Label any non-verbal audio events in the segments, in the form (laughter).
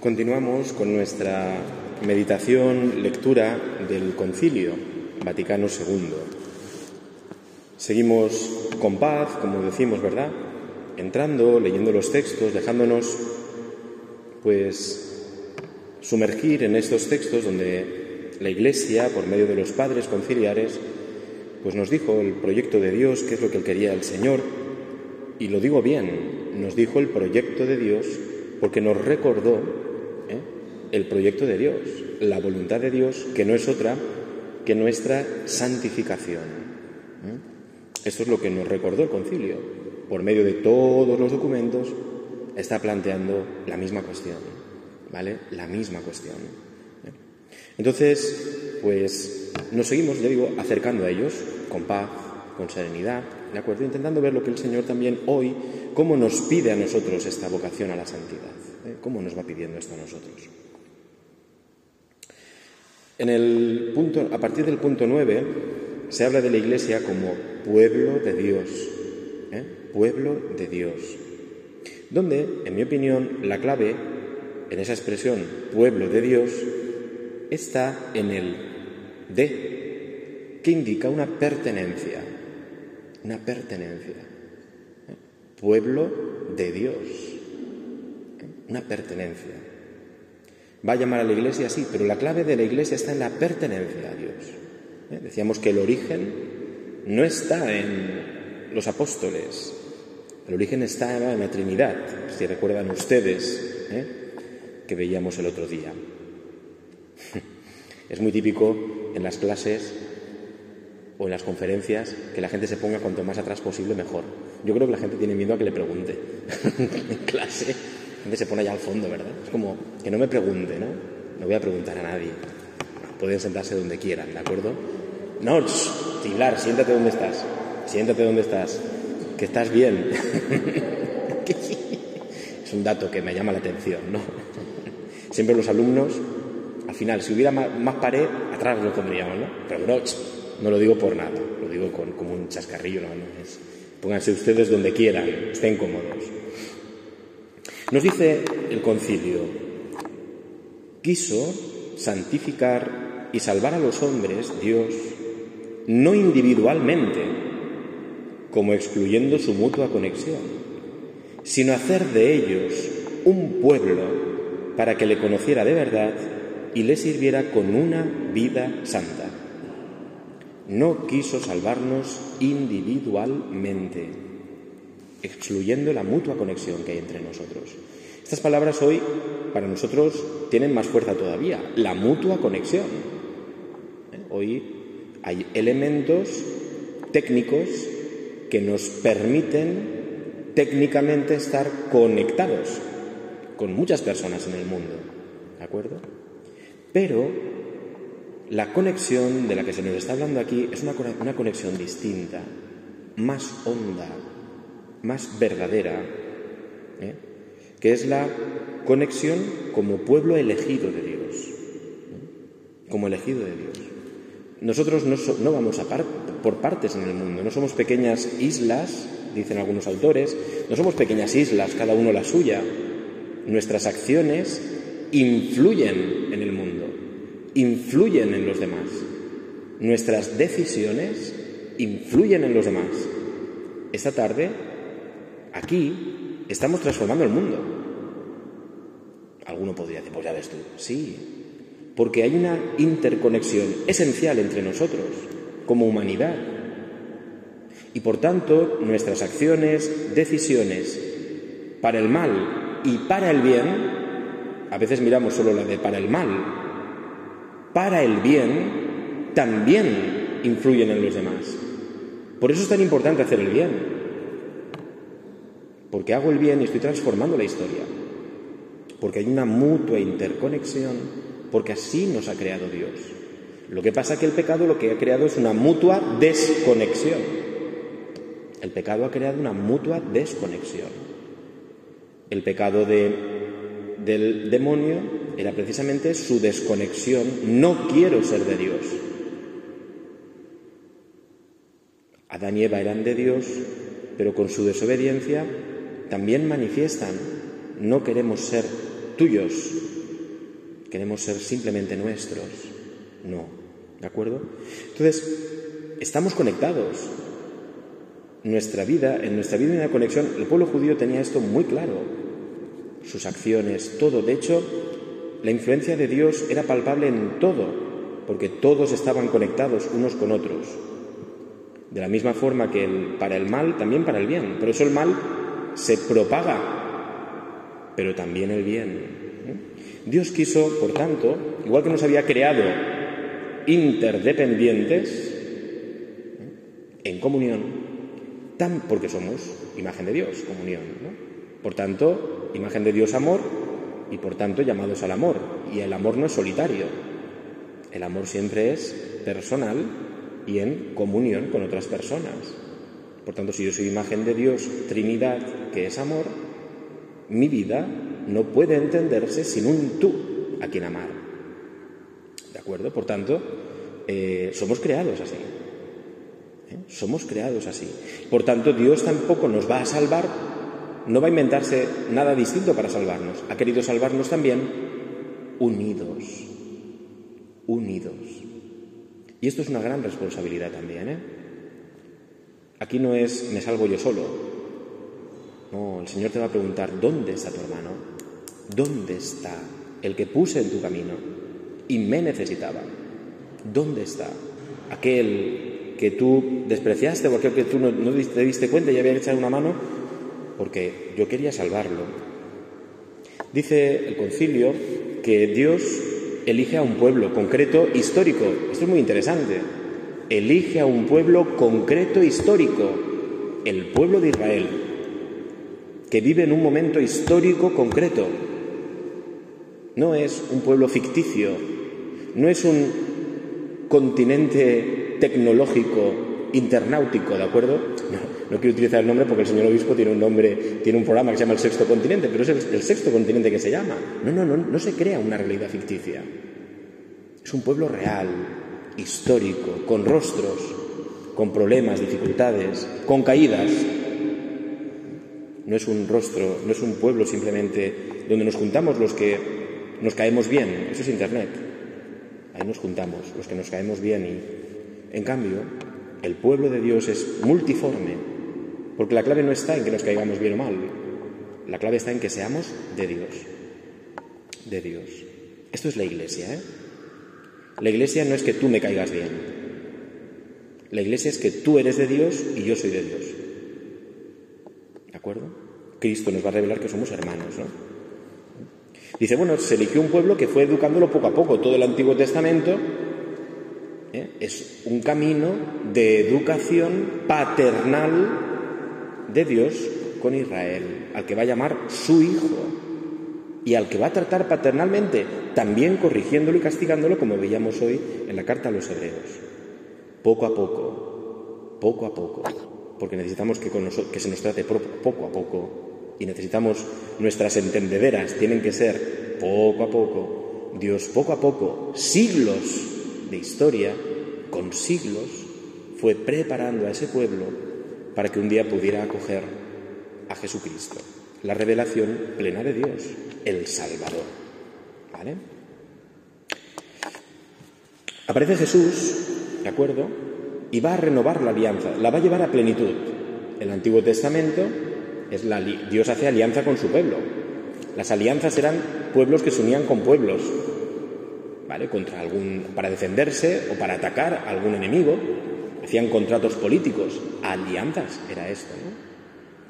Continuamos con nuestra meditación, lectura del Concilio Vaticano II. Seguimos con paz, como decimos, ¿verdad? Entrando, leyendo los textos, dejándonos, pues, sumergir en estos textos donde la Iglesia, por medio de los padres conciliares, pues nos dijo el proyecto de Dios, qué es lo que quería el Señor, y lo digo bien, nos dijo el proyecto de Dios porque nos recordó. El proyecto de Dios, la voluntad de Dios, que no es otra que nuestra santificación. ¿eh? Esto es lo que nos recordó el concilio. Por medio de todos los documentos está planteando la misma cuestión, ¿vale? La misma cuestión. ¿eh? Entonces, pues nos seguimos, digo, acercando a ellos con paz, con serenidad, ¿de acuerdo? Intentando ver lo que el Señor también hoy, cómo nos pide a nosotros esta vocación a la santidad, ¿eh? cómo nos va pidiendo esto a nosotros. En el punto, a partir del punto 9 se habla de la Iglesia como pueblo de Dios, ¿eh? pueblo de Dios, donde, en mi opinión, la clave en esa expresión pueblo de Dios está en el de, que indica una pertenencia, una pertenencia. ¿eh? Pueblo de Dios, ¿eh? una pertenencia. Va a llamar a la iglesia así, pero la clave de la iglesia está en la pertenencia a Dios. ¿eh? Decíamos que el origen no está en los apóstoles, el origen está en la Trinidad, si recuerdan ustedes que veíamos el otro día. (laughs) Es muy típico en las clases o en las conferencias que la gente se ponga cuanto más atrás posible mejor. Yo creo que la gente tiene miedo a que le pregunte. (laughs) en clase, la gente se pone allá al fondo, ¿verdad? Es como que no me pregunte, ¿no? No voy a preguntar a nadie. Pueden sentarse donde quieran, ¿de acuerdo? No, Pilar, siéntate donde estás. Siéntate donde estás. Que estás bien. (laughs) es un dato que me llama la atención, ¿no? Siempre los alumnos, al final, si hubiera más, pared, atrás lo pondríamos, ¿no? Pero no, no lo digo por nada, lo digo con, como un chascarrillo, ¿no? Es, pónganse ustedes donde quieran, estén cómodos. Nos dice el concilio, quiso santificar y salvar a los hombres, Dios, no individualmente, como excluyendo su mutua conexión, sino hacer de ellos un pueblo para que le conociera de verdad y le sirviera con una vida santa. No quiso salvarnos individualmente, excluyendo la mutua conexión que hay entre nosotros. Estas palabras hoy para nosotros tienen más fuerza todavía, la mutua conexión. ¿Eh? Hoy hay elementos técnicos que nos permiten técnicamente estar conectados con muchas personas en el mundo, ¿de acuerdo? Pero la conexión de la que se nos está hablando aquí es una, una conexión distinta, más honda, más verdadera, ¿eh? que es la conexión como pueblo elegido de Dios, ¿eh? como elegido de Dios. Nosotros no, vamos a por partes en el mundo, no somos pequeñas islas, dicen algunos autores, no somos pequeñas islas, cada uno la suya. Nuestras acciones influyen en el mundo, influyen en los demás. Nuestras decisiones influyen en los demás. Esta tarde, aquí, estamos transformando el mundo. Alguno podría decir, pues ya ves tú, sí, porque hay una interconexión esencial entre nosotros como humanidad. Y por tanto, nuestras acciones, decisiones, para el mal y para el bien, a veces miramos solo la de para el mal, para el bien, también influyen en los demás. Por eso es tan importante hacer el bien, porque hago el bien y estoy transformando la historia, porque hay una mutua interconexión, porque así nos ha creado Dios. Lo que pasa es que el pecado lo que ha creado es una mutua desconexión. El pecado ha creado una mutua desconexión. El pecado de, del demonio era precisamente su desconexión. No quiero ser de Dios. Adán y Eva eran de Dios, pero con su desobediencia también manifiestan, no queremos ser tuyos. Queremos ser simplemente nuestros. No. ¿De acuerdo? Entonces, estamos conectados. Nuestra vida, en nuestra vida hay una conexión. El pueblo judío tenía esto muy claro. Sus acciones, todo. De hecho, la influencia de Dios era palpable en todo, porque todos estaban conectados unos con otros. De la misma forma que para el mal, también para el bien. Por eso el mal se propaga, pero también el bien. ¿eh? Dios quiso, por tanto, igual que nos había creado interdependientes, ¿eh? en comunión, tan, porque somos imagen de Dios, comunión. Por tanto, imagen de Dios, amor, y por tanto llamados al amor. Y el amor no es solitario, el amor siempre es personal y en comunión con otras personas. Por tanto, si yo soy imagen de Dios, Trinidad, que es amor, mi vida no puede entenderse sin un tú a quien amar. ¿De acuerdo? Por tanto, eh, somos creados así. ¿Eh? Somos creados así. Por tanto, Dios tampoco nos va a salvar, no va a inventarse nada distinto para salvarnos. Ha querido salvarnos también unidos. Unidos. Y esto es una gran responsabilidad también. ¿eh? Aquí no es me salvo yo solo. No, el Señor te va a preguntar, ¿dónde está tu hermano? ¿Dónde está el que puse en tu camino y me necesitaba? ¿Dónde está aquel que tú despreciaste o aquel que tú no, te diste cuenta y había echado una mano? Porque yo quería salvarlo. Dice el concilio que Dios elige a un pueblo concreto histórico. Esto es muy interesante. Elige a un pueblo concreto histórico, el pueblo de Israel, que vive en un momento histórico concreto. No es un pueblo ficticio, no es un continente tecnológico, internáutico, ¿de acuerdo? No, quiero utilizar el nombre porque el señor obispo tiene un nombre, tiene un programa que se llama el sexto continente, pero es el, sexto continente que se llama. No, no, no, no se crea una realidad ficticia. Es un pueblo real, histórico, con rostros, con problemas, dificultades, con caídas. No es un rostro, no es un pueblo simplemente donde nos juntamos los que nos caemos bien, eso es Internet. Ahí nos juntamos, los que nos caemos bien y, en cambio, el pueblo de Dios es multiforme, porque la clave no está en que nos caigamos bien o mal, la clave está en que seamos de Dios, de Dios. Esto es la iglesia, ¿eh? La iglesia no es que tú me caigas bien. La iglesia es que tú eres de Dios y yo soy de Dios. ¿De acuerdo? Cristo nos va a revelar que somos hermanos, ¿no? Dice, bueno, se eligió un pueblo que fue educándolo poco a poco. Todo el Antiguo Testamento ¿eh? es un camino de educación paternal de Dios con Israel, al que va a llamar su hijo y al que va a tratar paternalmente, también corrigiéndolo y castigándolo, como veíamos hoy en la carta a los hebreos. Poco a poco, poco a poco, porque necesitamos que, que se nos trate poco a poco y necesitamos nuestras entendederas, tienen que ser poco a poco. Dios poco a poco, siglos de historia, con siglos, fue preparando a ese pueblo para que un día pudiera acoger a Jesucristo la revelación plena de Dios, el Salvador. ¿Vale? Aparece Jesús, ¿de acuerdo? Y va a renovar la alianza, la va a llevar a plenitud. El Antiguo Testamento es la Dios hace alianza con su pueblo. Las alianzas eran pueblos que se unían con pueblos, ¿vale? Para defenderse o para atacar a algún enemigo, hacían contratos políticos, alianzas era esto, ¿no?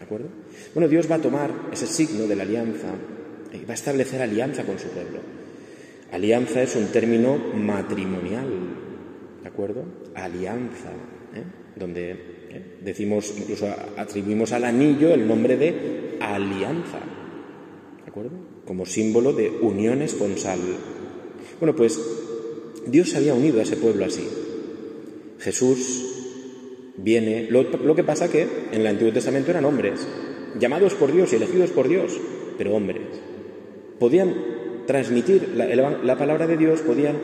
¿De acuerdo? Bueno, Dios va a tomar ese signo de la alianza y va a establecer alianza con su pueblo. Alianza es un término matrimonial, ¿de acuerdo? Alianza, ¿eh? donde ¿eh? decimos, incluso atribuimos al anillo el nombre de alianza, ¿de acuerdo? Como símbolo de unión esponsal. Bueno, pues Dios se había unido a ese pueblo así. Jesús viene. Lo, que pasa que en el Antiguo Testamento eran hombres, llamados por Dios y elegidos por Dios, pero hombres. Podían transmitir la, la palabra de Dios, podían,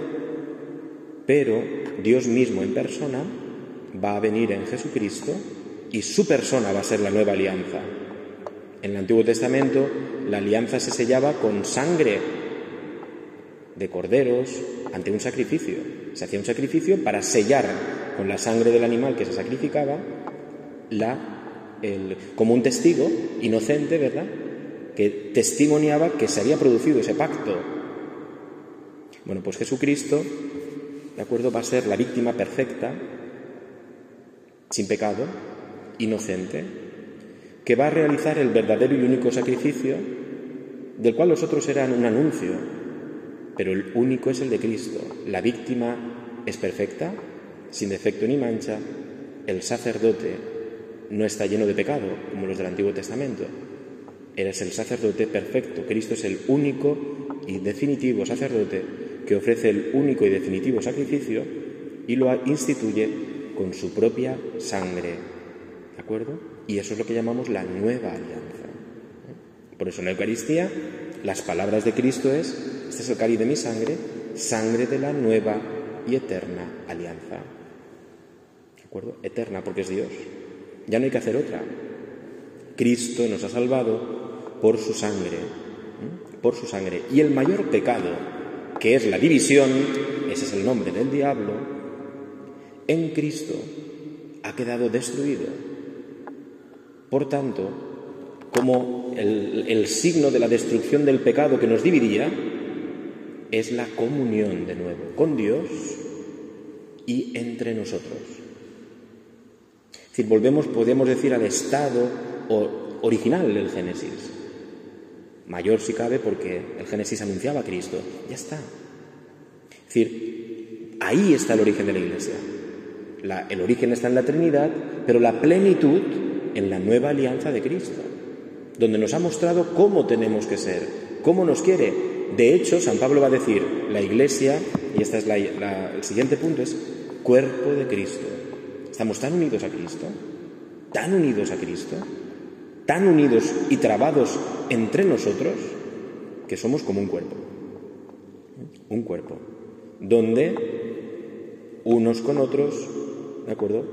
pero Dios mismo en persona va a venir en Jesucristo y su persona va a ser la nueva alianza. En el Antiguo Testamento la alianza se sellaba con sangre de corderos ante un sacrificio. Se hacía un sacrificio para sellar con la sangre del animal que se sacrificaba la, como un testigo inocente, ¿verdad? Que testimoniaba que se había producido ese pacto. Bueno, pues Jesucristo, ¿de acuerdo? Va a ser la víctima perfecta, sin pecado, inocente, que va a realizar el verdadero y único sacrificio, del cual los otros eran un anuncio, pero el único es el de Cristo. La víctima es perfecta, sin defecto ni mancha, el sacerdote no está lleno de pecado, como los del Antiguo Testamento. Eres el sacerdote perfecto. Cristo es el único y definitivo sacerdote que ofrece el único y definitivo sacrificio y lo instituye con su propia sangre. ¿De acuerdo? Y eso es lo que llamamos la nueva alianza. Por eso en la Eucaristía las palabras de Cristo es, este es el cáliz de mi sangre, sangre de la nueva y eterna alianza. ¿De acuerdo? Eterna porque es Dios. Ya no hay que hacer otra. Cristo nos ha salvado por su sangre, por su sangre. Y el mayor pecado, que es la división, ese es el nombre del diablo, en Cristo ha quedado destruido. Por tanto, como el, el, signo de la destrucción del pecado que nos dividía, es la comunión de nuevo con Dios y entre nosotros. Es decir, volvemos, podemos decir, al estado original del Génesis. Mayor si cabe porque el Génesis anunciaba a Cristo. Ya está. Es decir, ahí está el origen de la Iglesia. El origen está en la Trinidad, pero la plenitud en la nueva alianza de Cristo, donde nos ha mostrado cómo tenemos que ser, cómo nos quiere. De hecho, San Pablo va a decir, la Iglesia, y este es el siguiente punto, es cuerpo de Cristo. Estamos tan unidos a Cristo, tan unidos a Cristo, tan unidos y trabados entre nosotros, que somos como un cuerpo. Un cuerpo, donde unos con otros, ¿de acuerdo?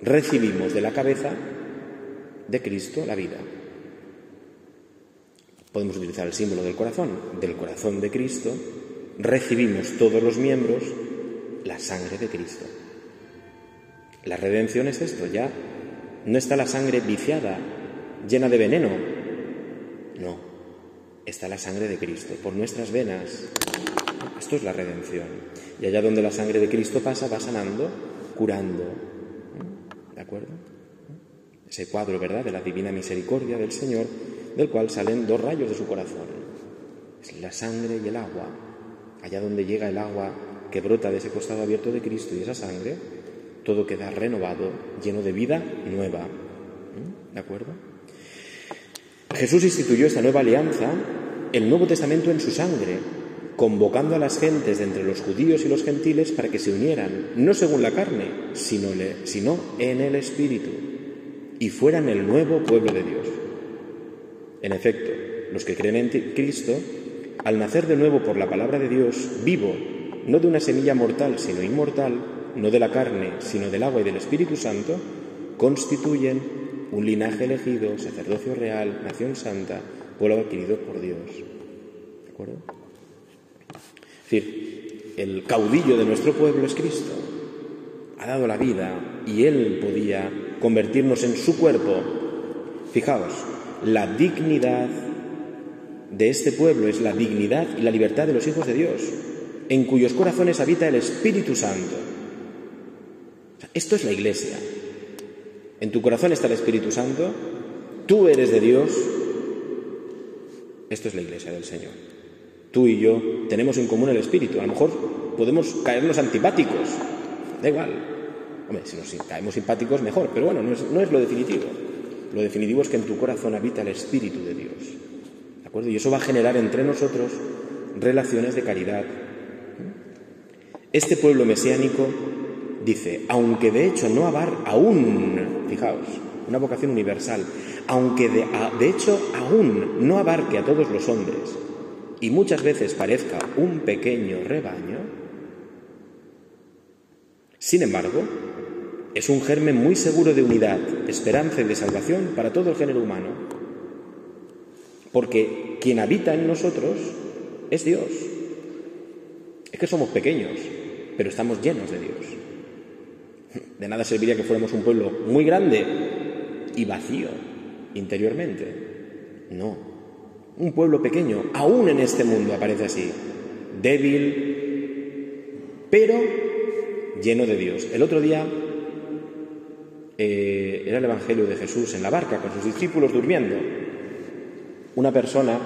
Recibimos de la cabeza de Cristo la vida. Podemos utilizar el símbolo del corazón. Del corazón de Cristo recibimos todos los miembros la sangre de Cristo. La redención es esto, ya no está la sangre viciada, llena de veneno. No, está la sangre de Cristo por nuestras venas. Esto es la redención. Y allá donde la sangre de Cristo pasa, va sanando, curando. ¿De acuerdo? Ese cuadro, ¿verdad?, de la divina misericordia del Señor, del cual salen dos rayos de su corazón. Es la sangre y el agua. Allá donde llega el agua que brota de ese costado abierto de Cristo y esa sangre, todo queda renovado, lleno de vida nueva. ¿Mm? ¿De acuerdo? Jesús instituyó esta nueva alianza, el Nuevo Testamento en su sangre, convocando a las gentes de entre los judíos y los gentiles para que se unieran, no según la carne, sino, sino en el Espíritu, y fueran el nuevo pueblo de Dios. En efecto, los que creen en Cristo, al nacer de nuevo por la palabra de Dios vivo, no de una semilla mortal, sino inmortal, no de la carne, sino del agua y del Espíritu Santo, constituyen un linaje elegido, sacerdocio real, nación santa, pueblo adquirido por Dios. ¿De acuerdo? Es decir, el caudillo de nuestro pueblo es Cristo. Ha dado la vida y Él podía convertirnos en su cuerpo. Fijaos, la dignidad de este pueblo es la dignidad y la libertad de los hijos de Dios, en cuyos corazones habita el Espíritu Santo. Esto es la Iglesia. En tu corazón está el Espíritu Santo, tú eres de Dios. Esto es la Iglesia del Señor. Tú y yo tenemos en común el Espíritu. A lo mejor podemos caernos antipáticos. Da igual. Si nos caemos simpáticos, mejor. Pero bueno, no es lo definitivo. Lo definitivo es que en tu corazón habita el Espíritu de Dios. ¿De acuerdo? Y eso va a generar entre nosotros relaciones de caridad. Este pueblo mesiánico dice, aunque de hecho no abar aún, fijaos, una vocación universal, aunque de, de, hecho aún no abarque a todos los hombres y muchas veces parezca un pequeño rebaño, sin embargo, es un germen muy seguro de unidad, esperanza y de salvación para todo el género humano. Porque quien habita en nosotros es Dios. Es que somos pequeños, pero estamos llenos de Dios. De nada serviría que fuéramos un pueblo muy grande y vacío interiormente. No. Un pueblo pequeño, aún en este mundo aparece así, débil, pero lleno de Dios. El otro día eh, era el Evangelio de Jesús en la barca con sus discípulos durmiendo. Una persona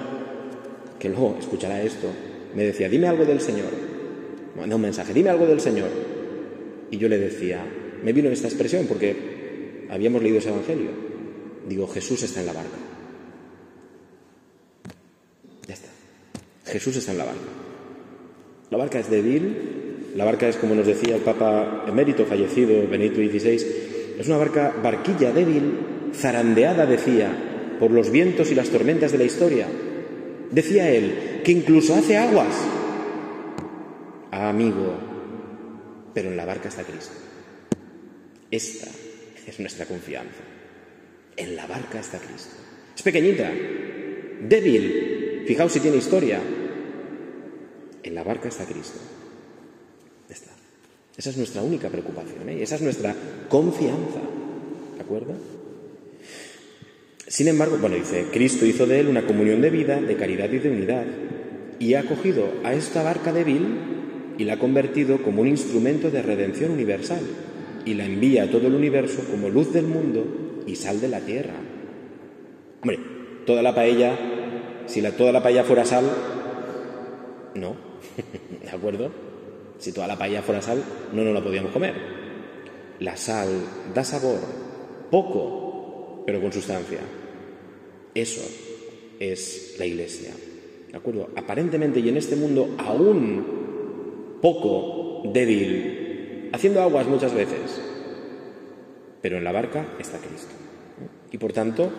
que luego escuchará esto me decía, dime algo del Señor. Manda un mensaje, dime algo del Señor. Y yo le decía, me vino esta expresión porque habíamos leído ese Evangelio. Digo, Jesús está en la barca. Ya está. Jesús está en la barca. La barca es débil, la barca es, como nos decía el Papa emérito fallecido, Benito XVI, es una barca, barquilla débil, zarandeada, decía, por los vientos y las tormentas de la historia. Decía él, que incluso hace aguas. Ah, amigo, pero en la barca está Cristo. Esta es nuestra confianza. En la barca está Cristo. Es pequeñita, débil. Fijaos si tiene historia. En la barca está Cristo. Esa es nuestra única preocupación, ¿eh? esa es nuestra confianza. ¿De acuerdo? Sin embargo, bueno, dice, Cristo hizo de él una comunión de vida, de caridad y de unidad, y ha cogido a esta barca débil y la ha convertido como un instrumento de redención universal, y la envía a todo el universo como luz del mundo y sal de la tierra. Hombre, toda la paella, si la, toda la paella fuera sal, no, (laughs) ¿de acuerdo? Si toda la paella fuera sal, no nos la podíamos comer. La sal da sabor, poco, pero con sustancia. Eso es la iglesia. ¿De acuerdo? Aparentemente y en este mundo aún poco débil, haciendo aguas muchas veces, pero en la barca está Cristo. Y por tanto,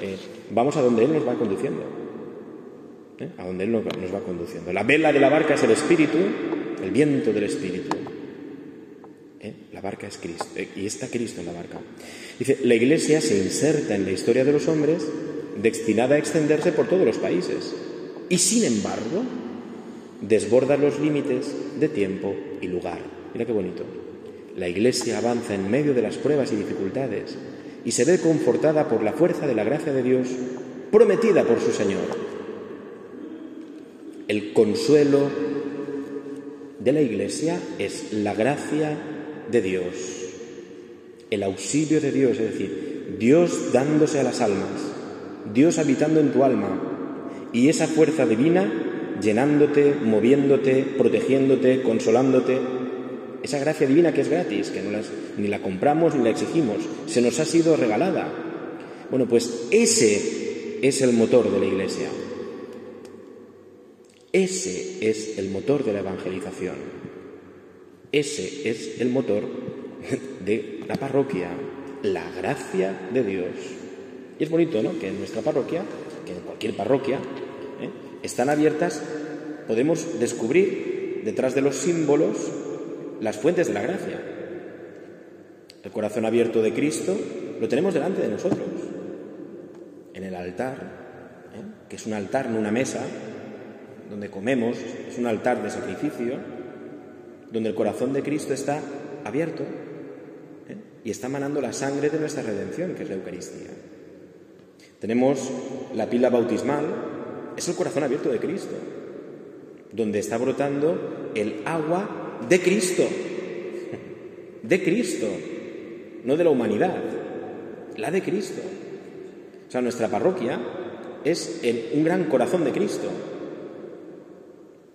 eh, vamos a donde Él nos va conduciendo. ¿eh? A donde Él nos va conduciendo. La vela de la barca es el Espíritu el viento del Espíritu. ¿Eh? La barca es Cristo, eh, y está Cristo en la barca. Dice, la Iglesia se inserta en la historia de los hombres destinada a extenderse por todos los países. Y sin embargo, desborda los límites de tiempo y lugar. Mira qué bonito. La Iglesia avanza en medio de las pruebas y dificultades y se ve confortada por la fuerza de la gracia de Dios prometida por su Señor. El consuelo de la Iglesia es la gracia de Dios, el auxilio de Dios, es decir, Dios dándose a las almas, Dios habitando en tu alma y esa fuerza divina llenándote, moviéndote, protegiéndote, consolándote. Esa gracia divina que es gratis, que no ni la compramos ni la exigimos, se nos ha sido regalada. Bueno, pues ese es el motor de la Iglesia. Ese es el motor de la evangelización. Ese es el motor de la parroquia, la gracia de Dios. Y es bonito, ¿no? Que en nuestra parroquia, que en cualquier parroquia, ¿eh? están abiertas, podemos descubrir detrás de los símbolos las fuentes de la gracia. El corazón abierto de Cristo lo tenemos delante de nosotros, en el altar, ¿eh? que es un altar, no una mesa, donde comemos, es un altar de sacrificio, donde el corazón de Cristo está abierto ¿eh? y está manando la sangre de nuestra redención, que es la Eucaristía. Tenemos la pila bautismal, es el corazón abierto de Cristo, donde está brotando el agua de Cristo, (laughs) de Cristo, no de la humanidad, la de Cristo. O sea, nuestra parroquia es un gran corazón de Cristo,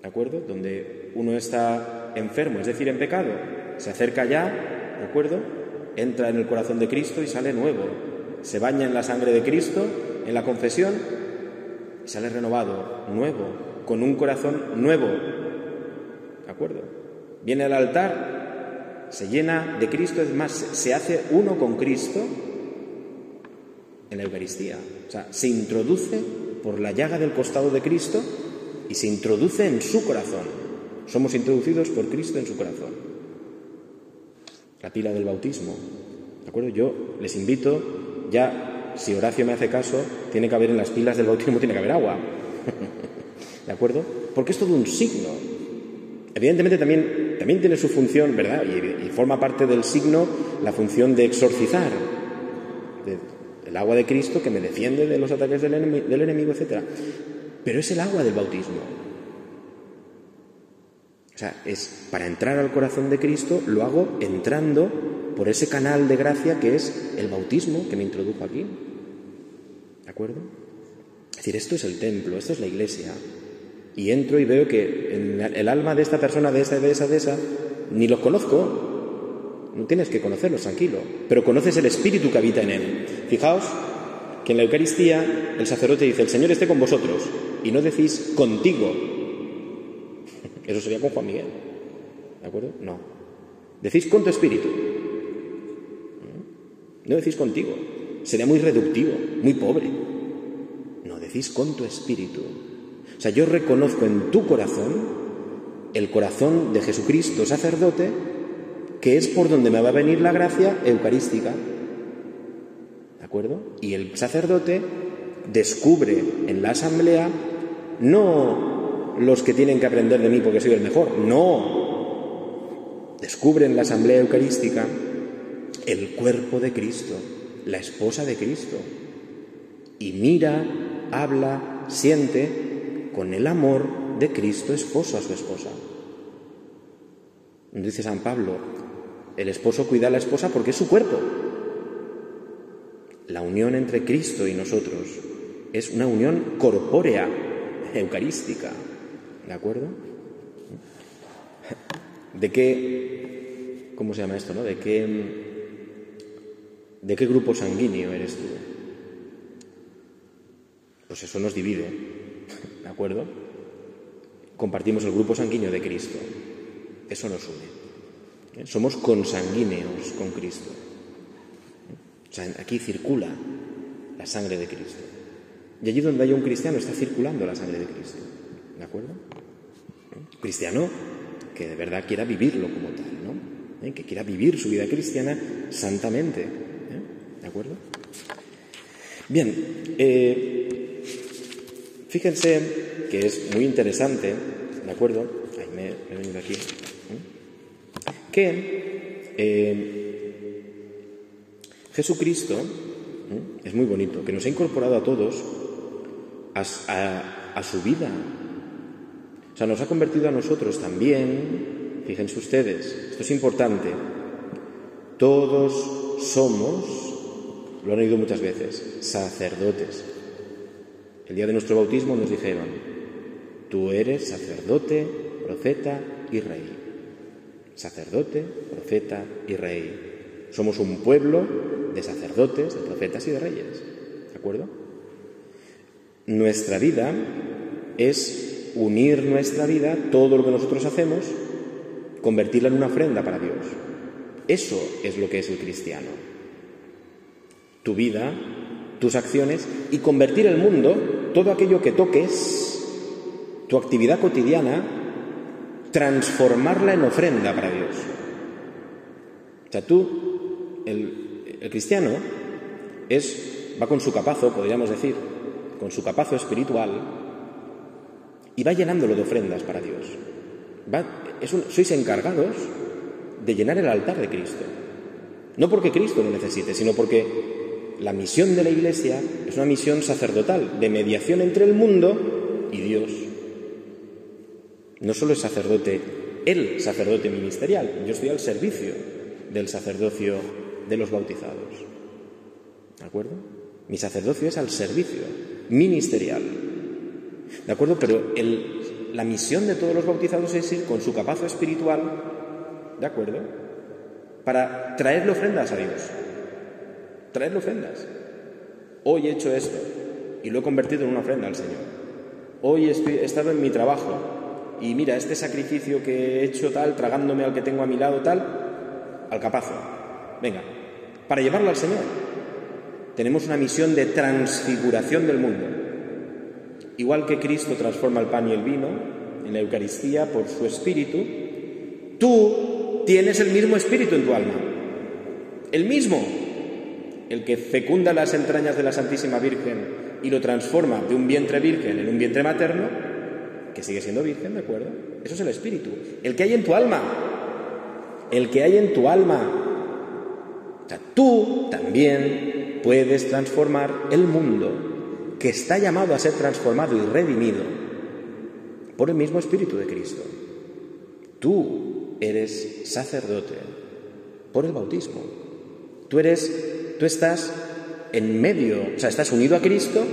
¿de acuerdo? Donde uno está enfermo, es decir, en pecado, se acerca ya, ¿de acuerdo? Entra en el corazón de Cristo y sale nuevo. Se baña en la sangre de Cristo, en la confesión, y sale renovado, nuevo, con un corazón nuevo. ¿De acuerdo? Viene al altar, se llena de Cristo, es más, se hace uno con Cristo en la Eucaristía. O sea, se introduce por la llaga del costado de Cristo y se introduce en su corazón. Somos introducidos por Cristo en su corazón. La pila del bautismo. ¿De acuerdo? Yo les invito, ya si Horacio me hace caso, tiene que haber en las pilas del bautismo, tiene que haber agua. (laughs) ¿De acuerdo? Porque es todo un signo. Evidentemente también, también tiene su función, ¿verdad? Y, forma parte del signo la función de exorcizar. el agua de Cristo que me defiende de los ataques del, enemigo, del enemigo, etc. Pero es el agua del bautismo. O sea, es para entrar al corazón de Cristo, lo hago entrando por ese canal de gracia que es el bautismo que me introdujo aquí. ¿De acuerdo? Es decir, esto es el templo, esto es la iglesia. Y entro y veo que en el alma de esta persona, de esa, de esa, de esa, ni los conozco. No tienes que conocerlos, tranquilo. Pero conoces el espíritu que habita en él. Fijaos que en la Eucaristía el sacerdote dice, el Señor esté con vosotros. Y no decís contigo. Eso sería con Juan Miguel. ¿De acuerdo? No. Decís con tu espíritu. No decís contigo. Sería muy reductivo, muy pobre. No, decís con tu espíritu. O sea, yo reconozco en tu corazón el corazón de Jesucristo sacerdote, que es por donde me va a venir la gracia eucarística. Y el sacerdote descubre en la asamblea no los que tienen que aprender de mí porque soy el mejor, no. Descubre en la asamblea eucarística el cuerpo de Cristo, la esposa de Cristo, y mira, habla, siente con el amor de Cristo esposo a su esposa. Dice San Pablo, el esposo cuida a la esposa porque es su cuerpo. La unión entre Cristo y nosotros es una unión corpórea, eucarística. ¿De acuerdo? ¿De qué, cómo se llama esto, no? ¿De qué ¿De qué grupo sanguíneo eres tú? Pues eso nos divide, ¿de acuerdo? Compartimos el grupo sanguíneo de Cristo. Eso nos une. Somos consanguíneos con Cristo. O sea, aquí circula la sangre de Cristo. Y allí donde hay un cristiano está circulando la sangre de Cristo. ¿De acuerdo? ¿Eh? Cristiano que de verdad quiera vivirlo como tal, ¿no? ¿Eh? Que quiera vivir su vida cristiana santamente. ¿De acuerdo? Bien, eh, fíjense que es muy interesante, ¿de acuerdo? Ahí me, he venido aquí. ¿eh? Que eh, Jesucristo es muy bonito, que nos ha incorporado a todos a su vida. O sea, nos ha convertido a nosotros también, fíjense ustedes, esto es importante, todos somos lo han oído muchas veces, sacerdotes. El día de nuestro bautismo nos dijeron, tú eres sacerdote, profeta y rey. Sacerdote, profeta y rey. Somos un pueblo de sacerdotes, de profetas y de reyes. ¿De acuerdo? Nuestra vida es unir nuestra vida, todo lo que nosotros hacemos, convertirla en una ofrenda para Dios. Eso es lo que es el cristiano tu vida, tus acciones y convertir el mundo, todo aquello que toques, tu actividad cotidiana, transformarla en ofrenda para Dios. O sea, tú, el, el cristiano, es, va con su capazo, podríamos decir, con su capazo espiritual, y va llenándolo de ofrendas para Dios. Sois encargados de llenar el altar de Cristo. No porque Cristo lo necesite, sino porque la misión de la Iglesia es una misión sacerdotal, de mediación entre el mundo y Dios. No solo es sacerdote, el sacerdote ministerial, yo estoy al servicio del sacerdocio de los bautizados. ¿De acuerdo? Mi sacerdocio es al servicio ministerial. ¿De acuerdo? Pero la misión de todos los bautizados es ir con su capazo espiritual, ¿de acuerdo? Para traerle ofrendas a Dios traerle ofrendas. Hoy he hecho esto y lo he convertido en una ofrenda al Señor. Hoy he estado en mi trabajo y mira, este sacrificio que he hecho tal, tragándome al que tengo a mi lado tal, al capazo. Venga, para llevarlo al Señor. Tenemos una misión de transfiguración del mundo. Igual que Cristo transforma el pan y el vino en la Eucaristía por su espíritu, tú tienes el mismo espíritu en tu alma. El mismo, el que fecunda las entrañas de la Santísima Virgen y lo transforma de un vientre virgen en un vientre materno, que sigue siendo virgen, ¿de acuerdo? Eso es el Espíritu. El que hay en tu alma. El que hay en tu alma. Sea, tú también puedes transformar el mundo que está llamado a ser transformado y redimido por el mismo Espíritu de Cristo. Tú eres sacerdote por el bautismo. Tú eres, tú estás en medio, o sea, estás unido a Cristo,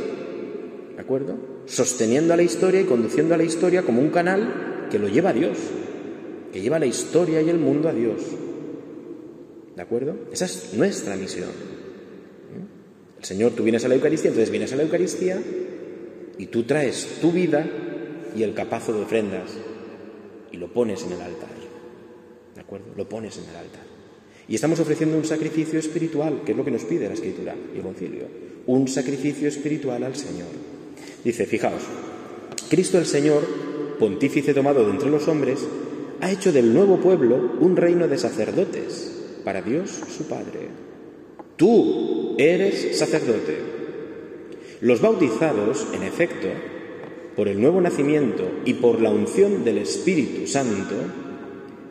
¿de acuerdo? Sosteniendo a la historia y conduciendo a la historia como un canal que lo lleva a Dios, que lleva la historia y el mundo a Dios. ¿De acuerdo? Esa es nuestra misión. El Señor, tú vienes a la Eucaristía, entonces vienes a la Eucaristía y tú traes tu vida y el capazo de ofrendas y lo pones en el altar. ¿De acuerdo? Lo pones en el altar. Y estamos ofreciendo un sacrificio espiritual, que es lo que nos pide la Escritura y el Concilio. Un sacrificio espiritual al Señor. Dice, fijaos, Cristo el Señor, pontífice tomado de entre los hombres, ha hecho del nuevo pueblo un reino de sacerdotes para Dios su Padre. Tú eres sacerdote. Los bautizados, en efecto, por el nuevo nacimiento y por la unción del Espíritu Santo,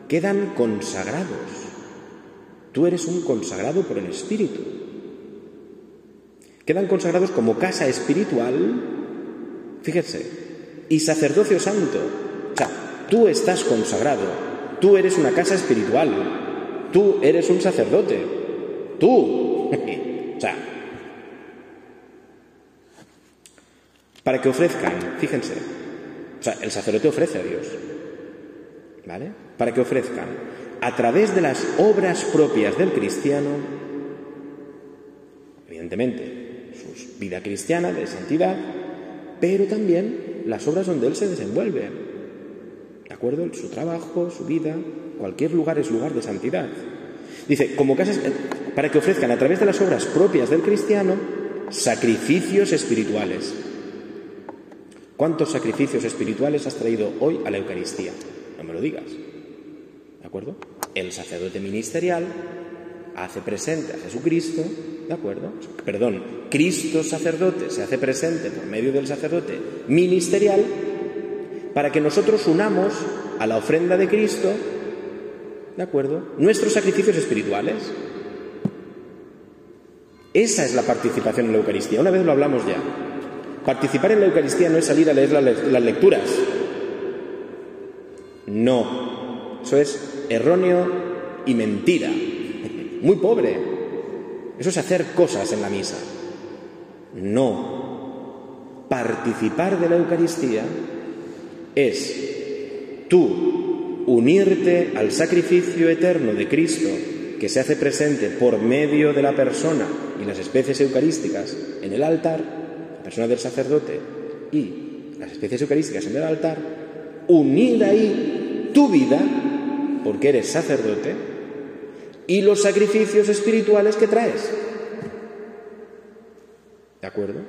quedan consagrados. Tú eres un consagrado por el Espíritu. Quedan consagrados como casa espiritual, fíjense, y sacerdocio santo. O sea, tú estás consagrado, tú eres una casa espiritual, tú eres un sacerdote, tú. (laughs) o sea, para que ofrezcan, fíjense, o sea, el sacerdote ofrece a Dios, ¿vale? Para que ofrezcan a través de las obras propias del cristiano, evidentemente, su vida cristiana de santidad, pero también las obras donde él se desenvuelve, ¿de acuerdo? Su trabajo, su vida, cualquier lugar es lugar de santidad. Dice, como casas, para que ofrezcan a través de las obras propias del cristiano sacrificios espirituales ¿Cuántos sacrificios espirituales has traído hoy a la Eucaristía? No me lo digas. ¿De acuerdo? El sacerdote ministerial hace presente a Jesucristo, ¿de acuerdo? Perdón, Cristo sacerdote se hace presente por medio del sacerdote ministerial para que nosotros unamos a la ofrenda de Cristo, ¿de acuerdo? Nuestros sacrificios espirituales. Esa es la participación en la Eucaristía. Una vez lo hablamos ya. Participar en la Eucaristía no es salir a leer las lecturas. No, eso es erróneo y mentira. (laughs) Muy pobre. Eso es hacer cosas en la misa. No. Participar de la Eucaristía es tú unirte al sacrificio eterno de Cristo que se hace presente por medio de la persona y las especies eucarísticas en el altar persona del sacerdote y las especies eucarísticas en el altar, unir ahí tu vida, porque eres sacerdote, y los sacrificios espirituales que traes. ¿De acuerdo?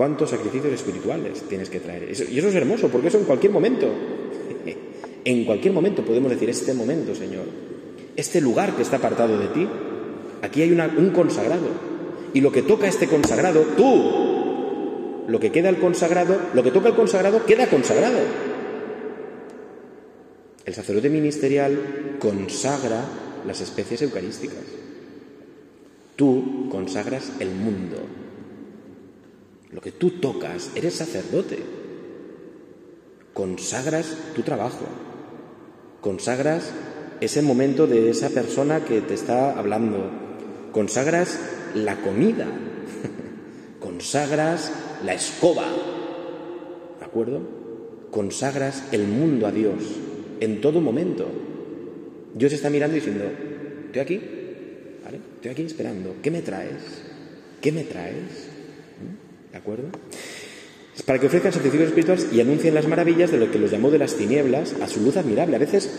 ¿Cuántos sacrificios espirituales tienes que traer? y eso es hermoso, porque eso en cualquier momento, (laughs) en cualquier momento podemos decir, este momento, Señor, este lugar que está apartado de ti, aquí hay un consagrado, y lo que toca este consagrado, tú, lo que queda el consagrado, lo que toca el consagrado queda consagrado. El sacerdote ministerial consagra las especies eucarísticas. Tú consagras el mundo. Lo que tú tocas, eres sacerdote. Consagras tu trabajo. Consagras ese momento de esa persona que te está hablando. Consagras la comida, (laughs) consagras la escoba, ¿de acuerdo? Consagras el mundo a Dios en todo momento. Dios está mirando y diciendo, estoy aquí, ¿vale? Estoy aquí esperando. ¿Qué me traes? ¿Qué me traes? ¿Mm? ¿De acuerdo? Para que ofrezcan sacrificios espirituales y anuncien las maravillas de lo que los llamó de las tinieblas a su luz admirable. A veces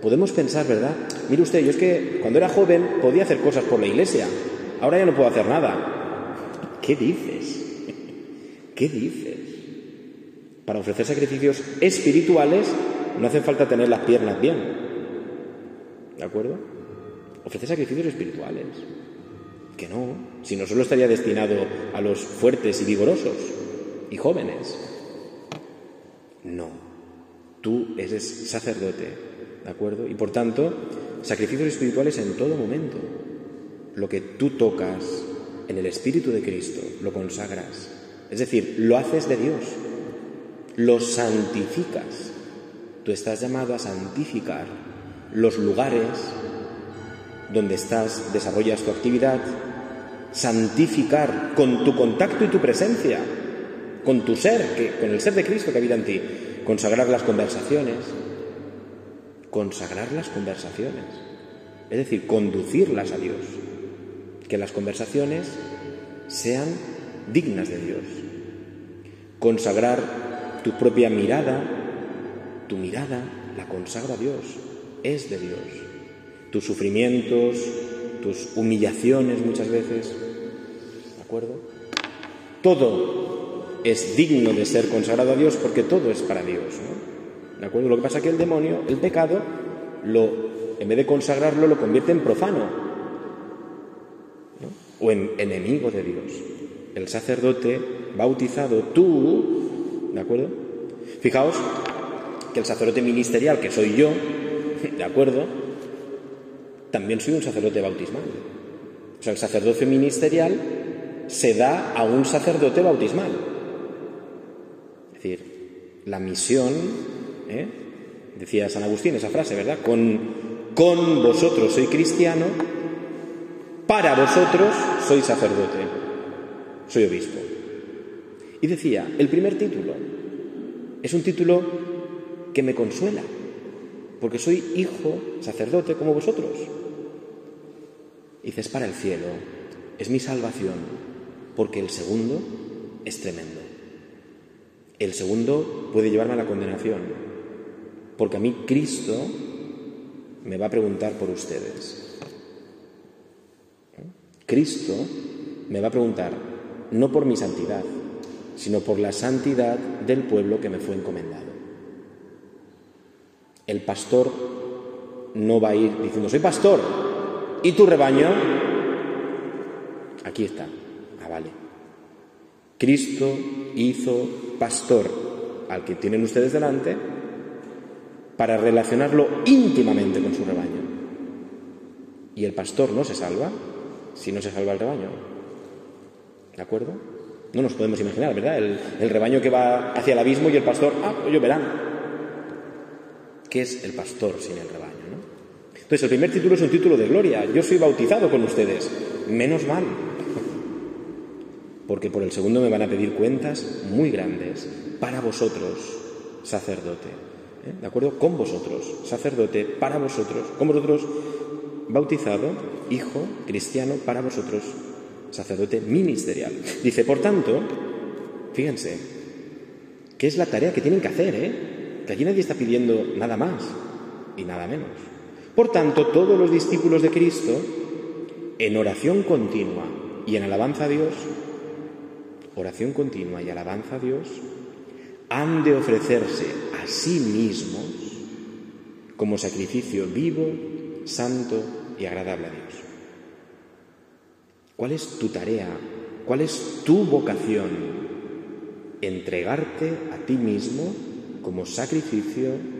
podemos pensar, ¿verdad? Mire usted, yo es que cuando era joven podía hacer cosas por la iglesia, Ahora ya no puedo hacer nada. ¿Qué dices? ¿Qué dices? Para ofrecer sacrificios espirituales no hace falta tener las piernas bien. ¿De acuerdo? Ofrecer sacrificios espirituales. Que no, si no solo estaría destinado a los fuertes y vigorosos y jóvenes. No, tú eres sacerdote, ¿de acuerdo? Y por tanto, sacrificios espirituales en todo momento. Lo que tú tocas en el Espíritu de Cristo, lo consagras. Es decir, lo haces de Dios, lo santificas. Tú estás llamado a santificar los lugares donde estás, desarrollas tu actividad, santificar con tu contacto y tu presencia, con tu ser, que, con el ser de Cristo que habita en ti, consagrar las conversaciones, consagrar las conversaciones, es decir, conducirlas a Dios, que las conversaciones sean dignas de Dios, consagrar tu propia mirada, tu mirada la consagra a Dios, es de Dios, tus sufrimientos, tus humillaciones muchas veces, ¿de acuerdo? Todo es digno de ser consagrado a Dios porque todo es para Dios, ¿no? ¿De acuerdo? Lo que pasa es que el demonio, el pecado, lo, en vez de consagrarlo, lo convierte en profano o en enemigo de Dios. El sacerdote bautizado, tú, ¿de acuerdo? Fijaos que el sacerdote ministerial, que soy yo, (laughs) ¿de acuerdo? También soy un sacerdote bautismal. O sea, el sacerdocio ministerial se da a un sacerdote bautismal. Es decir, la misión, ¿eh? decía San Agustín esa frase, ¿verdad? Con, con vosotros soy cristiano, para vosotros soy sacerdote, soy obispo. Y decía, el primer título es un título que me consuela, porque soy hijo sacerdote como vosotros. Dices para el cielo, es mi salvación, porque el segundo es tremendo. El segundo puede llevarme a la condenación, porque a mí Cristo me va a preguntar por ustedes. Cristo me va a preguntar no por mi santidad, sino por la santidad del pueblo que me fue encomendado. El pastor no va a ir diciendo, soy pastor, ¿y tu rebaño? Aquí está. Ah, vale. Cristo hizo pastor al que tienen ustedes delante para relacionarlo íntimamente con su rebaño. Y el pastor no se salva si no se salva el rebaño. ¿De acuerdo? No nos podemos imaginar, ¿verdad? El, rebaño que va hacia el abismo y el pastor, ah, pues verán. ¿Qué es el pastor sin el rebaño? Entonces, el primer título es un título de gloria. Yo soy bautizado con ustedes. Menos mal. Porque por el segundo me van a pedir cuentas muy grandes. Para vosotros, sacerdote. ¿eh? ¿De acuerdo? Con vosotros, sacerdote, para vosotros. Con vosotros, bautizado, hijo, cristiano, para vosotros, sacerdote ministerial. Dice, por tanto, fíjense, ¿qué es la tarea que tienen que hacer, ¿eh? que aquí nadie está pidiendo nada más y nada menos. Por tanto, todos los discípulos de Cristo, en oración continua y en alabanza a Dios, oración continua y alabanza a Dios, han de ofrecerse a sí mismos como sacrificio vivo, santo y agradable a Dios. ¿Cuál es tu tarea? ¿Cuál es tu vocación? Entregarte a ti mismo como sacrificio,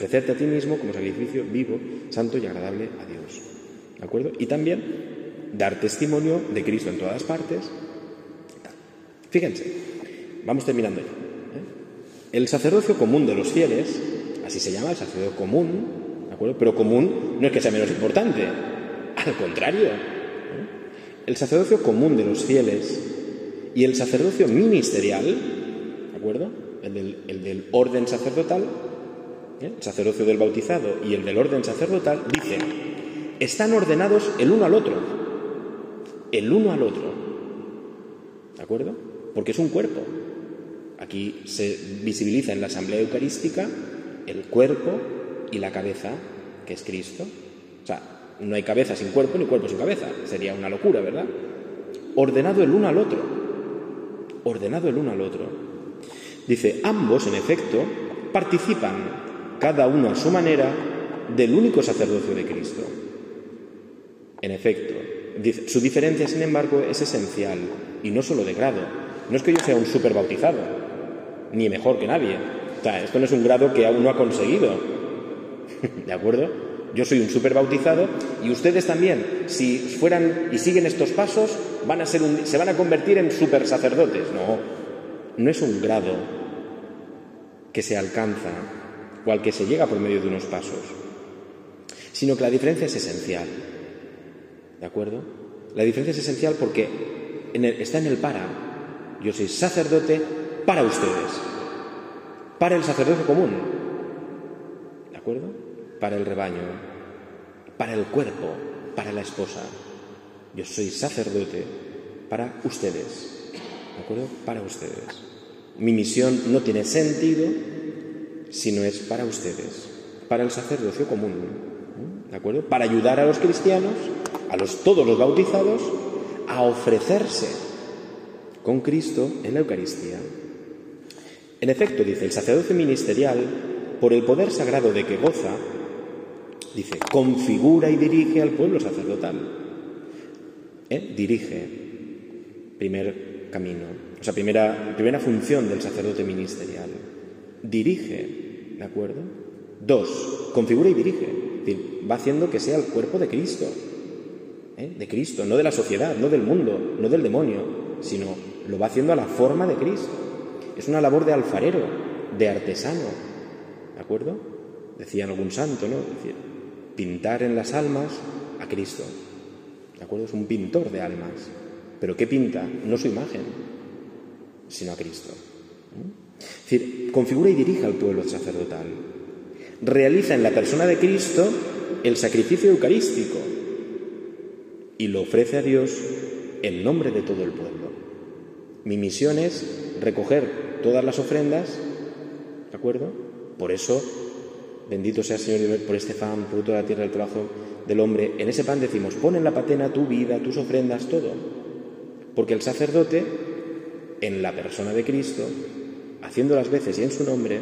ofrecerte a ti mismo como sacrificio vivo, santo y agradable a Dios. ¿De acuerdo? Y también dar testimonio de Cristo en todas partes. Fíjense, vamos terminando ya. ¿eh? El sacerdocio común de los fieles, así se llama el sacerdocio común, ¿de acuerdo? Pero común no es que sea menos importante, al contrario. ¿eh? El sacerdocio común de los fieles y el sacerdocio ministerial, ¿de acuerdo? el del, orden sacerdotal, ¿eh? el sacerdocio del bautizado y el del orden sacerdotal, dice, están ordenados el uno al otro, el uno al otro, ¿de acuerdo? Porque es un cuerpo. Aquí se visibiliza en la asamblea eucarística el cuerpo y la cabeza, que es Cristo. O sea, no hay cabeza sin cuerpo ni cuerpo sin cabeza. Sería una locura, ¿verdad? Ordenado el uno al otro. Ordenado el uno al otro. Dice, ambos, en efecto, participan, cada uno a su manera, del único sacerdocio de Cristo. En efecto, Su diferencia, sin embargo, es esencial y no solo de grado. No es que yo sea un super bautizado, ni mejor que nadie. O sea, esto no es un grado que aún no ha conseguido. (laughs) ¿De acuerdo? Yo soy un super bautizado y ustedes también, si fueran y siguen estos pasos, van a ser se van a convertir en super sacerdotes. No, no es un grado que se alcanza o al que se llega por medio de unos pasos, sino que la diferencia es esencial. ¿De acuerdo? La diferencia es esencial porque está en el para. Yo soy sacerdote para ustedes, para el sacerdote común. ¿De acuerdo? Para el rebaño, para el cuerpo, para la esposa. Yo soy sacerdote para ustedes. ¿De acuerdo? Para ustedes. Mi misión no tiene sentido si no es para ustedes, para el sacerdocio común. ¿De acuerdo? Para ayudar a los cristianos a los, todos los bautizados a ofrecerse con Cristo en la Eucaristía. En efecto, dice, el sacerdote ministerial, por el poder sagrado de que goza, dice, configura y dirige al pueblo sacerdotal. ¿Eh? Dirige, primer camino, o sea, primera, primera función del sacerdote ministerial. Dirige, ¿de acuerdo? Dos, configura y dirige, es decir, va haciendo que sea el cuerpo de Cristo. ¿eh? de Cristo, no de la sociedad, no del mundo, no del demonio, sino lo va haciendo a la forma de Cristo. Es una labor de alfarero, de artesano, ¿de acuerdo? Decía algún santo, ¿no? decir, pintar en las almas a Cristo, ¿de acuerdo? Es un pintor de almas, pero ¿qué pinta? No su imagen, sino a Cristo. Es decir, configura y dirige al pueblo sacerdotal. Realiza en la persona de Cristo el sacrificio eucarístico, y lo ofrece a Dios en nombre de todo el pueblo. Mi misión es recoger todas las ofrendas, ¿de acuerdo? Por eso, bendito sea el Señor por este pan, fruto de la tierra del trabajo del hombre. En ese pan decimos, pon en la patena tu vida, tus ofrendas, todo. Porque el sacerdote, en la persona de Cristo, haciendo las veces y en su nombre,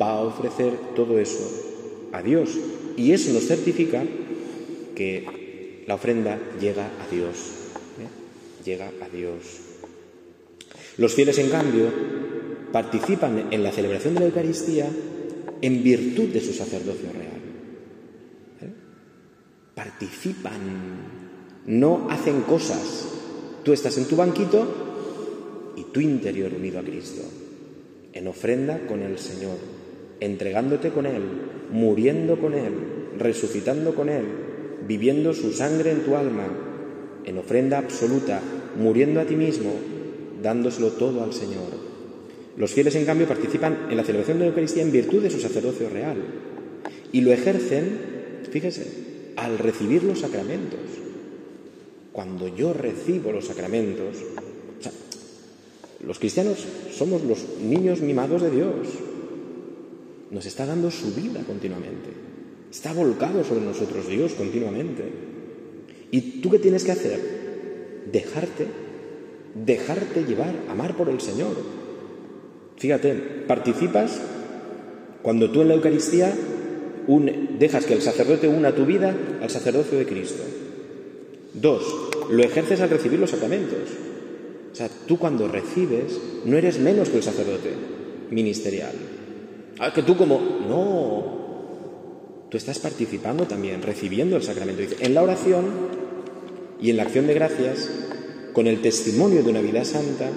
va a ofrecer todo eso a Dios. Y eso nos certifica que la ofrenda llega a Dios. ¿eh? Llega a Dios. Los fieles, en cambio, participan en la celebración de la Eucaristía en virtud de su sacerdocio real. ¿eh? Participan, no hacen cosas. Tú estás en tu banquito y tu interior unido a Cristo, en ofrenda con el Señor, entregándote con Él, muriendo con Él, resucitando con Él, viviendo su sangre en tu alma, en ofrenda absoluta, muriendo a ti mismo, dándoselo todo al Señor. Los fieles, en cambio, participan en la celebración de la Eucaristía en virtud de su sacerdocio real y lo ejercen, fíjese, al recibir los sacramentos. Cuando yo recibo los sacramentos, los cristianos somos los niños mimados de Dios. Nos está dando su vida continuamente. Está volcado sobre nosotros Dios continuamente. ¿Y tú qué tienes que hacer? Dejarte, dejarte llevar, amar por el Señor. Fíjate, participas cuando tú en la Eucaristía dejas que el sacerdote una tu vida al sacerdocio de Cristo. Dos, lo ejerces al recibir los sacramentos. O sea, tú cuando recibes no eres menos que el sacerdote ministerial. Ah, que tú como, no, tú estás participando también, recibiendo el sacramento. en la oración y en la acción de gracias, con el testimonio de una vida santa,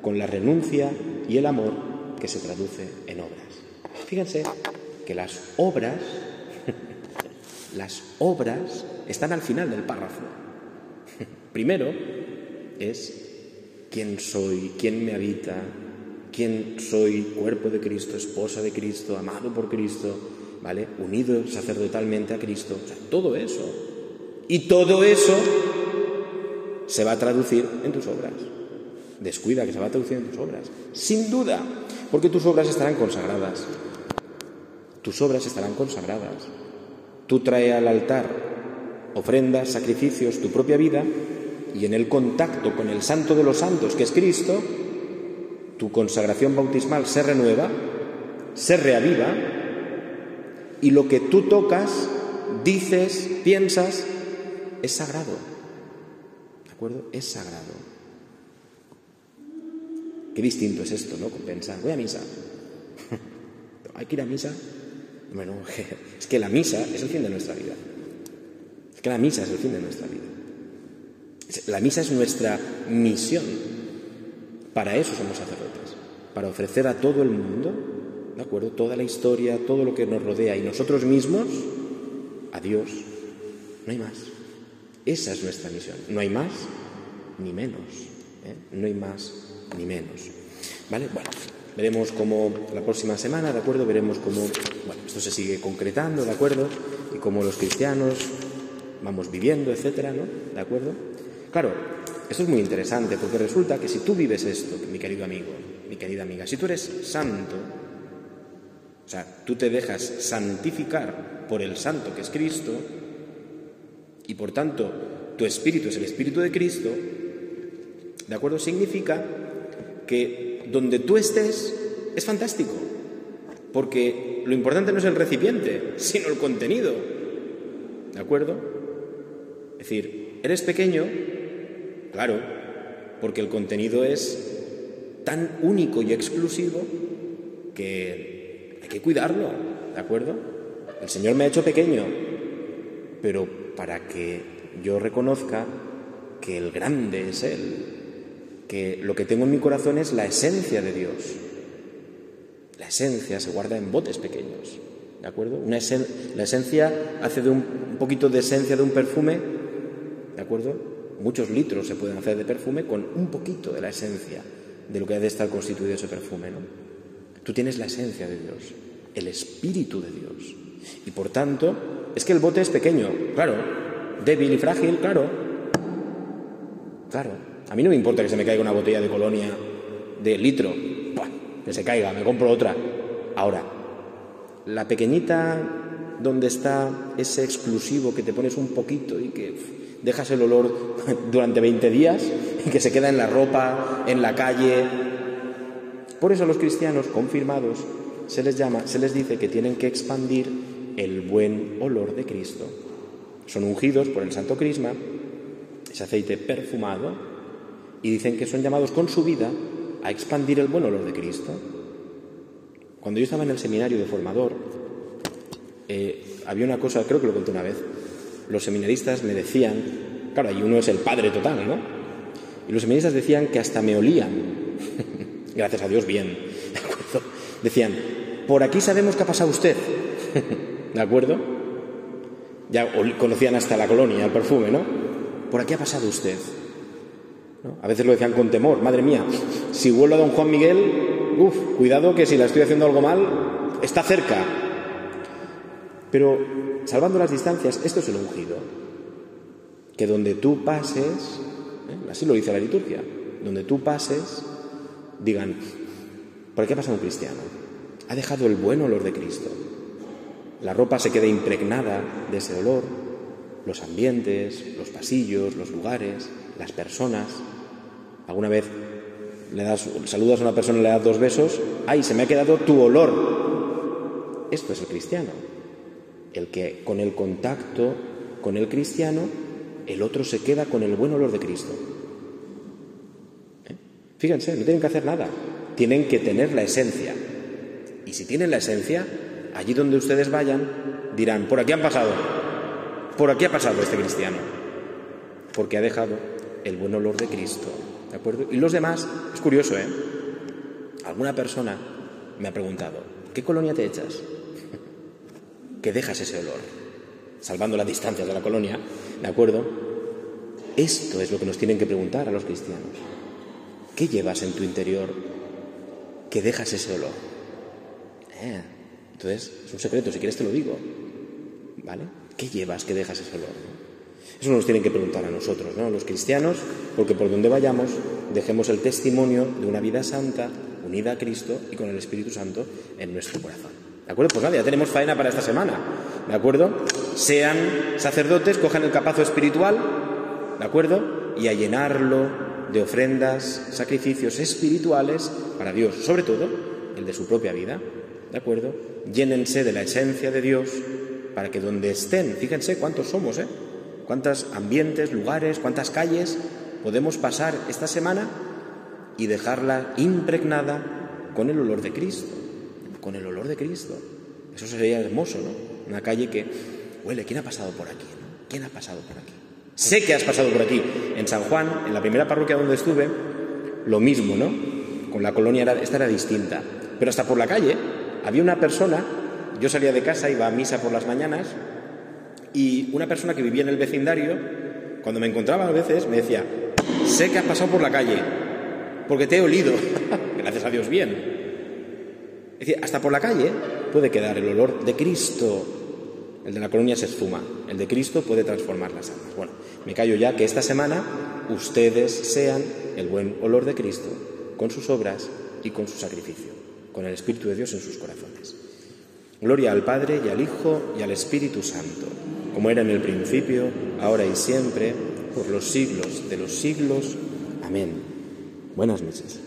con la renuncia y el amor que se traduce en obras. Fíjense que las obras, (laughs) las obras están al final del párrafo. (laughs) Primero es quién soy, quién me habita, quién soy, cuerpo de Cristo, esposa de Cristo, amado por Cristo, ¿vale? Unido sacerdotalmente a Cristo, todo eso. Y todo eso se va a traducir en tus obras. Descuida que se va a traducir en tus obras. Sin duda, porque tus obras estarán consagradas. Tus obras estarán consagradas. Tú trae al altar ofrendas, sacrificios, tu propia vida, y en el contacto con el Santo de los Santos, que es Cristo, tu consagración bautismal se renueva, se reaviva y lo que tú tocas, dices, piensas, es sagrado. ¿De acuerdo? Es sagrado. Qué distinto es esto, ¿no? Pensar, voy a misa. (laughs) ¿Hay que ir a misa? Bueno, (laughs) es que la misa es el fin de nuestra vida. Es que la misa es el fin de nuestra vida. La misa es nuestra misión. Para eso somos sacerdotes. Para ofrecer a todo el mundo, ¿de acuerdo? Toda la historia, todo lo que nos rodea y nosotros mismos a Dios. No hay más. Esa es nuestra misión. No hay más ni menos. ¿eh? No hay más ni menos. ¿Vale? Bueno, veremos cómo la próxima semana, ¿de acuerdo? Veremos cómo bueno, esto se sigue concretando, ¿de acuerdo? Y cómo los cristianos vamos viviendo, etcétera, ¿no? ¿De acuerdo? Claro, esto es muy interesante porque resulta que si tú vives esto, mi querido amigo, mi querida amiga, si tú eres santo, o sea, tú te dejas santificar por el santo que es Cristo, y por tanto tu espíritu es el espíritu de Cristo, ¿de acuerdo? Significa que donde tú estés es fantástico, porque lo importante no es el recipiente, sino el contenido, ¿de acuerdo? Es decir, eres pequeño, claro, porque el contenido es tan único y exclusivo que hay que cuidarlo, ¿de acuerdo? El Señor me ha hecho pequeño, pero para que yo reconozca que el grande es Él, que lo que tengo en mi corazón es la esencia de Dios. La esencia se guarda en botes pequeños, ¿de acuerdo? Una la esencia hace de un, un poquito de esencia de un perfume, ¿de acuerdo? Muchos litros se pueden hacer de perfume con un poquito de la esencia de lo que ha de estar constituido ese perfume, ¿no? Tú tienes la esencia de Dios, el espíritu de Dios. Y por tanto, es que el bote es pequeño, claro, débil y frágil, claro. Claro, a mí no me importa que se me caiga una botella de colonia de litro, que se caiga, me compro otra. Ahora, la pequeñita donde está ese exclusivo que te pones un poquito y que dejas el olor durante 20 días y que se queda en la ropa, en la calle. Por eso a los cristianos confirmados se les llama, se les dice que tienen que expandir el buen olor de Cristo. Son ungidos por el Santo Crisma, ese aceite perfumado, y dicen que son llamados con su vida a expandir el buen olor de Cristo. Cuando yo estaba en el seminario de formador, eh, había una cosa, creo que lo conté una vez, los seminaristas me decían, claro, y uno es el padre total, ¿no? Y los seminaristas decían que hasta me olían, (laughs) gracias a Dios bien, (laughs) ¿de acuerdo? Decían, por aquí sabemos que ha pasado usted, (laughs) ¿de acuerdo? Ya conocían hasta la colonia, el perfume, ¿no? Por aquí ha pasado usted. A veces lo decían con temor, madre mía, si vuelvo a don Juan Miguel, uff, cuidado que si la estoy haciendo algo mal, está cerca. Pero salvando las distancias, esto es el ungido. Que donde tú pases, ¿eh? así lo dice la liturgia, donde tú pases, digan, ¿por qué ha pasado un cristiano? Ha dejado el buen olor de Cristo. La ropa se queda impregnada de ese olor, los ambientes, los pasillos, los lugares, las personas. Alguna vez le das, saludas a una persona y le das dos besos, ¡ay, se me ha quedado tu olor! Esto es el cristiano el que con el contacto con el cristiano, el otro se queda con el buen olor de Cristo. ¿Eh? Fíjense, no tienen que hacer nada, tienen que tener la esencia. Y si tienen la esencia, allí donde ustedes vayan, dirán, por aquí han pasado, por aquí ha pasado este cristiano, porque ha dejado el buen olor de Cristo. ¿De acuerdo? Y los demás, es curioso, ¿eh? Alguna persona me ha preguntado, ¿qué colonia te echas? Que dejas ese olor, salvando las distancias de la colonia, ¿de acuerdo? Esto es lo que nos tienen que preguntar a los cristianos. ¿Qué llevas en tu interior que dejas ese olor? Eh, entonces, es un secreto, si quieres te lo digo. ¿Vale? ¿Qué llevas que dejas ese olor? Eso nos tienen que preguntar a nosotros, ¿no? Los cristianos, porque por donde vayamos, dejemos el testimonio de una vida santa, unida a Cristo y con el Espíritu Santo en nuestro corazón. ¿De acuerdo? Pues nada, ya tenemos faena para esta semana. ¿De acuerdo? Sean sacerdotes, cojan el capazo espiritual, ¿de acuerdo? Y a llenarlo de ofrendas, sacrificios espirituales para Dios, sobre todo el de su propia vida, ¿de acuerdo? Llénense de la esencia de Dios para que donde estén, fíjense cuántos somos, ¿eh? Cuántos ambientes, lugares, cuántas calles, podemos pasar esta semana y dejarla impregnada con el olor de Cristo, con el olor de Cristo. Eso sería hermoso, ¿no? Una calle que huele, ¿quién ha pasado por aquí? ¿Quién ha pasado por aquí? Sé que has pasado por aquí. En San Juan, en la primera parroquia donde estuve, lo mismo, ¿no? Con la colonia era, esta era distinta. Pero hasta por la calle había una persona, yo salía de casa, iba a misa por las mañanas, y una persona que vivía en el vecindario, cuando me encontraba a veces, me decía, sé que has pasado por la calle, porque te he olido. (laughs) Gracias a Dios, bien. Es decir, hasta por la calle puede quedar el olor de Cristo. El de la colonia se esfuma, el de Cristo puede transformar las almas. Bueno, me callo ya que esta semana ustedes sean el buen olor de Cristo con sus obras y con su sacrificio, con el Espíritu de Dios en sus corazones. Gloria al Padre y al Hijo y al Espíritu Santo, como era en el principio, ahora y siempre, por los siglos de los siglos. Amén. Buenas noches.